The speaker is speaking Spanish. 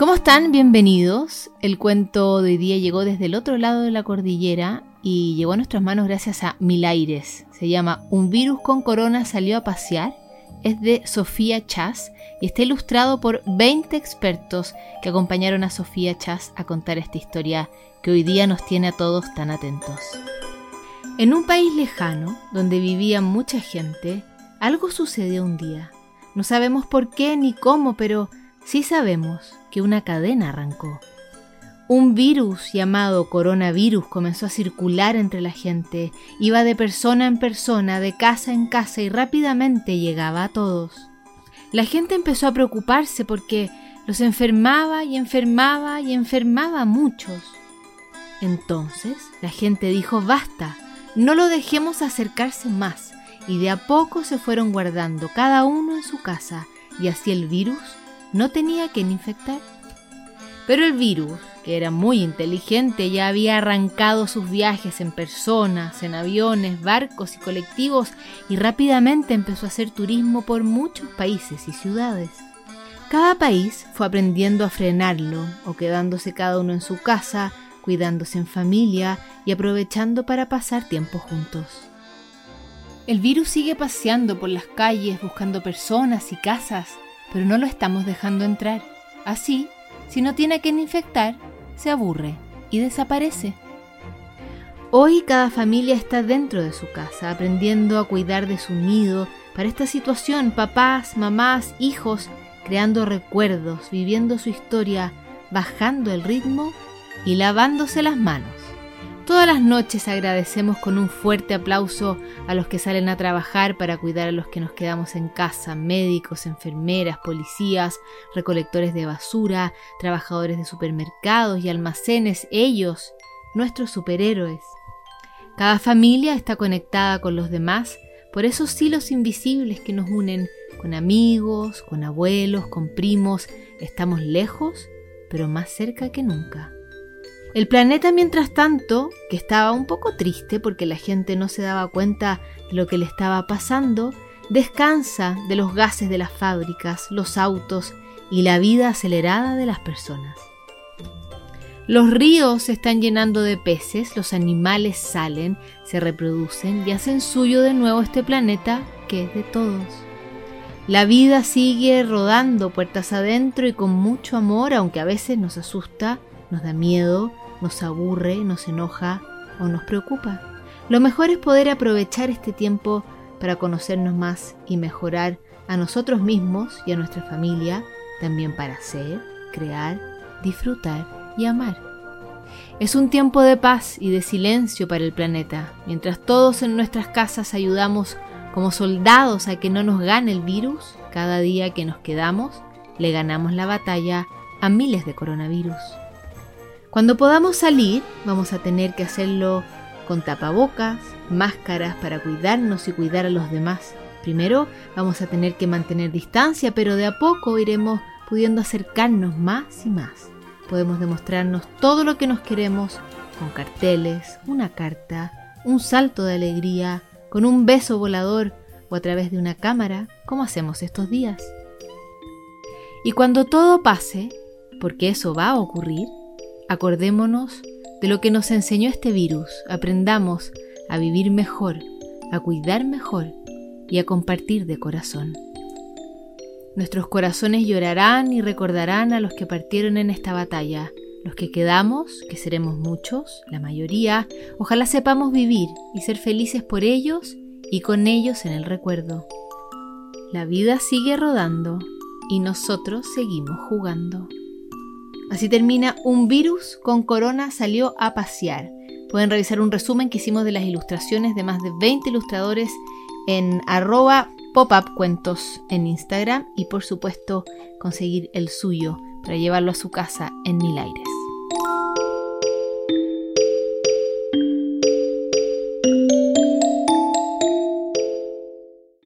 ¿Cómo están? Bienvenidos. El cuento de hoy día llegó desde el otro lado de la cordillera y llegó a nuestras manos gracias a Milaires. Se llama Un virus con corona salió a pasear. Es de Sofía Chas y está ilustrado por 20 expertos que acompañaron a Sofía Chas a contar esta historia que hoy día nos tiene a todos tan atentos. En un país lejano, donde vivía mucha gente, algo sucedió un día. No sabemos por qué ni cómo, pero sí sabemos que una cadena arrancó. Un virus llamado coronavirus comenzó a circular entre la gente, iba de persona en persona, de casa en casa y rápidamente llegaba a todos. La gente empezó a preocuparse porque los enfermaba y enfermaba y enfermaba a muchos. Entonces la gente dijo basta, no lo dejemos acercarse más, y de a poco se fueron guardando cada uno en su casa, y así el virus no tenía quien infectar. Pero el virus, que era muy inteligente, ya había arrancado sus viajes en personas, en aviones, barcos y colectivos y rápidamente empezó a hacer turismo por muchos países y ciudades. Cada país fue aprendiendo a frenarlo o quedándose cada uno en su casa, cuidándose en familia y aprovechando para pasar tiempo juntos. El virus sigue paseando por las calles buscando personas y casas pero no lo estamos dejando entrar. Así, si no tiene a quien infectar, se aburre y desaparece. Hoy cada familia está dentro de su casa, aprendiendo a cuidar de su nido. Para esta situación, papás, mamás, hijos, creando recuerdos, viviendo su historia, bajando el ritmo y lavándose las manos. Todas las noches agradecemos con un fuerte aplauso a los que salen a trabajar para cuidar a los que nos quedamos en casa, médicos, enfermeras, policías, recolectores de basura, trabajadores de supermercados y almacenes, ellos, nuestros superhéroes. Cada familia está conectada con los demás por esos hilos invisibles que nos unen con amigos, con abuelos, con primos. Estamos lejos, pero más cerca que nunca. El planeta, mientras tanto, que estaba un poco triste porque la gente no se daba cuenta de lo que le estaba pasando, descansa de los gases de las fábricas, los autos y la vida acelerada de las personas. Los ríos se están llenando de peces, los animales salen, se reproducen y hacen suyo de nuevo este planeta que es de todos. La vida sigue rodando puertas adentro y con mucho amor, aunque a veces nos asusta, nos da miedo, nos aburre, nos enoja o nos preocupa. Lo mejor es poder aprovechar este tiempo para conocernos más y mejorar a nosotros mismos y a nuestra familia, también para ser, crear, disfrutar y amar. Es un tiempo de paz y de silencio para el planeta, mientras todos en nuestras casas ayudamos como soldados a que no nos gane el virus, cada día que nos quedamos le ganamos la batalla a miles de coronavirus. Cuando podamos salir, vamos a tener que hacerlo con tapabocas, máscaras para cuidarnos y cuidar a los demás. Primero vamos a tener que mantener distancia, pero de a poco iremos pudiendo acercarnos más y más. Podemos demostrarnos todo lo que nos queremos con carteles, una carta, un salto de alegría, con un beso volador o a través de una cámara, como hacemos estos días. Y cuando todo pase, porque eso va a ocurrir, Acordémonos de lo que nos enseñó este virus, aprendamos a vivir mejor, a cuidar mejor y a compartir de corazón. Nuestros corazones llorarán y recordarán a los que partieron en esta batalla. Los que quedamos, que seremos muchos, la mayoría, ojalá sepamos vivir y ser felices por ellos y con ellos en el recuerdo. La vida sigue rodando y nosotros seguimos jugando. Así termina Un virus con corona salió a pasear. Pueden revisar un resumen que hicimos de las ilustraciones de más de 20 ilustradores en arroba popupcuentos en Instagram y por supuesto conseguir el suyo para llevarlo a su casa en Mil Aires.